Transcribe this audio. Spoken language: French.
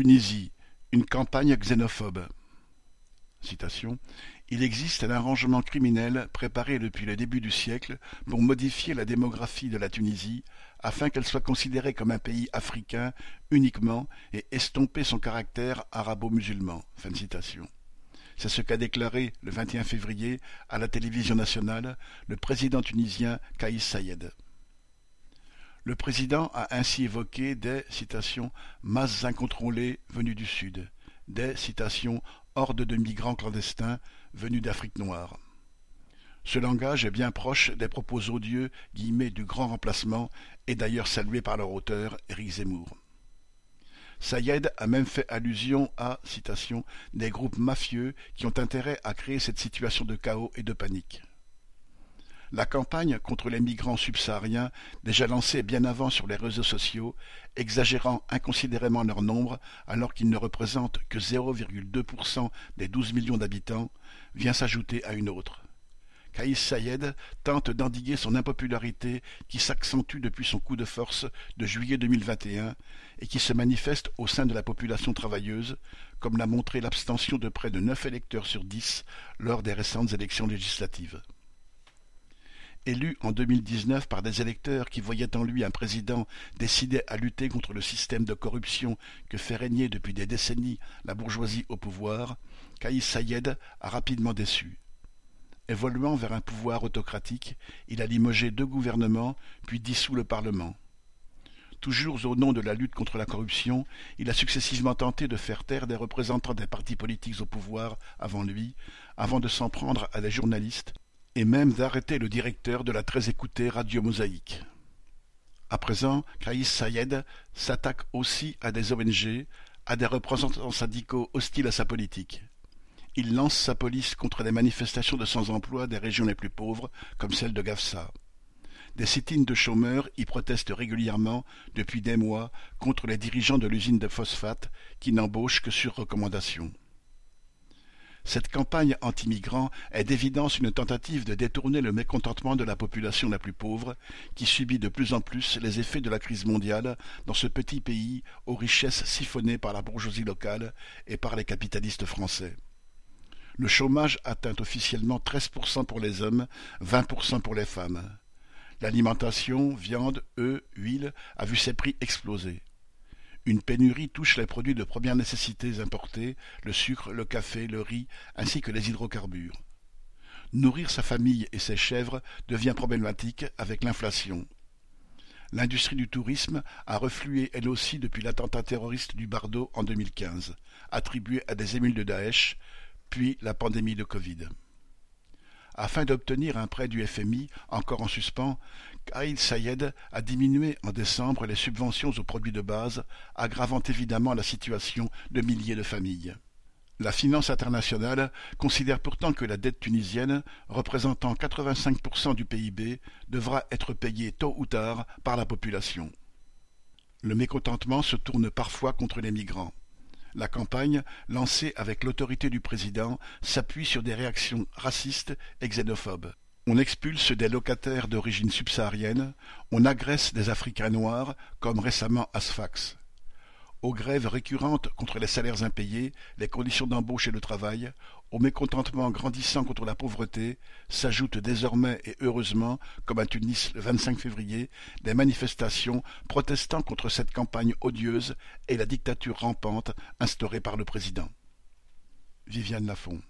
Tunisie, une campagne xénophobe. Il existe un arrangement criminel préparé depuis le début du siècle pour modifier la démographie de la Tunisie afin qu'elle soit considérée comme un pays africain uniquement et estomper son caractère arabo-musulman. C'est ce qu'a déclaré le 21 février à la télévision nationale le président tunisien Kaïs Sayed. Le président a ainsi évoqué des citations masses incontrôlées venues du Sud, des citations hordes de migrants clandestins venus d'Afrique noire. Ce langage est bien proche des propos odieux guillemets, du grand remplacement et d'ailleurs salué par leur auteur, Éric Zemmour. Sayed a même fait allusion à des groupes mafieux qui ont intérêt à créer cette situation de chaos et de panique. La campagne contre les migrants subsahariens, déjà lancée bien avant sur les réseaux sociaux, exagérant inconsidérément leur nombre alors qu'ils ne représentent que 0,2% des 12 millions d'habitants, vient s'ajouter à une autre. Kaïs Sayed tente d'endiguer son impopularité qui s'accentue depuis son coup de force de juillet 2021 et qui se manifeste au sein de la population travailleuse, comme l'a montré l'abstention de près de neuf électeurs sur dix lors des récentes élections législatives. Élu en 2019 par des électeurs qui voyaient en lui un président décidé à lutter contre le système de corruption que fait régner depuis des décennies la bourgeoisie au pouvoir, Kaïs Sayed a rapidement déçu. Évoluant vers un pouvoir autocratique, il a limogé deux gouvernements, puis dissous le Parlement. Toujours au nom de la lutte contre la corruption, il a successivement tenté de faire taire des représentants des partis politiques au pouvoir avant lui, avant de s'en prendre à des journalistes, et même d'arrêter le directeur de la très écoutée Radio Mosaïque. À présent, Kaïs Sayed s'attaque aussi à des ONG, à des représentants syndicaux hostiles à sa politique. Il lance sa police contre les manifestations de sans-emploi des régions les plus pauvres, comme celle de Gafsa. Des sit-ins de chômeurs y protestent régulièrement depuis des mois contre les dirigeants de l'usine de phosphate qui n'embauchent que sur recommandation. Cette campagne anti-migrants est d'évidence une tentative de détourner le mécontentement de la population la plus pauvre, qui subit de plus en plus les effets de la crise mondiale dans ce petit pays aux richesses siphonnées par la bourgeoisie locale et par les capitalistes français. Le chômage atteint officiellement 13% pour les hommes, 20% pour les femmes. L'alimentation, viande, œufs, huile, a vu ses prix exploser. Une pénurie touche les produits de première nécessité importés, le sucre, le café, le riz, ainsi que les hydrocarbures. Nourrir sa famille et ses chèvres devient problématique avec l'inflation. L'industrie du tourisme a reflué elle aussi depuis l'attentat terroriste du Bardo en 2015, attribué à des émules de Daesh, puis la pandémie de Covid. Afin d'obtenir un prêt du FMI encore en suspens, Kaïd Sayed a diminué en décembre les subventions aux produits de base, aggravant évidemment la situation de milliers de familles. La finance internationale considère pourtant que la dette tunisienne, représentant 85% du PIB, devra être payée tôt ou tard par la population. Le mécontentement se tourne parfois contre les migrants. La campagne, lancée avec l'autorité du président, s'appuie sur des réactions racistes et xénophobes. On expulse des locataires d'origine subsaharienne, on agresse des Africains noirs, comme récemment à Sfax. Aux grèves récurrentes contre les salaires impayés, les conditions d'embauche et de travail, au mécontentement grandissant contre la pauvreté, s'ajoutent désormais et heureusement, comme à Tunis le 25 février, des manifestations protestant contre cette campagne odieuse et la dictature rampante instaurée par le président. Viviane Lafont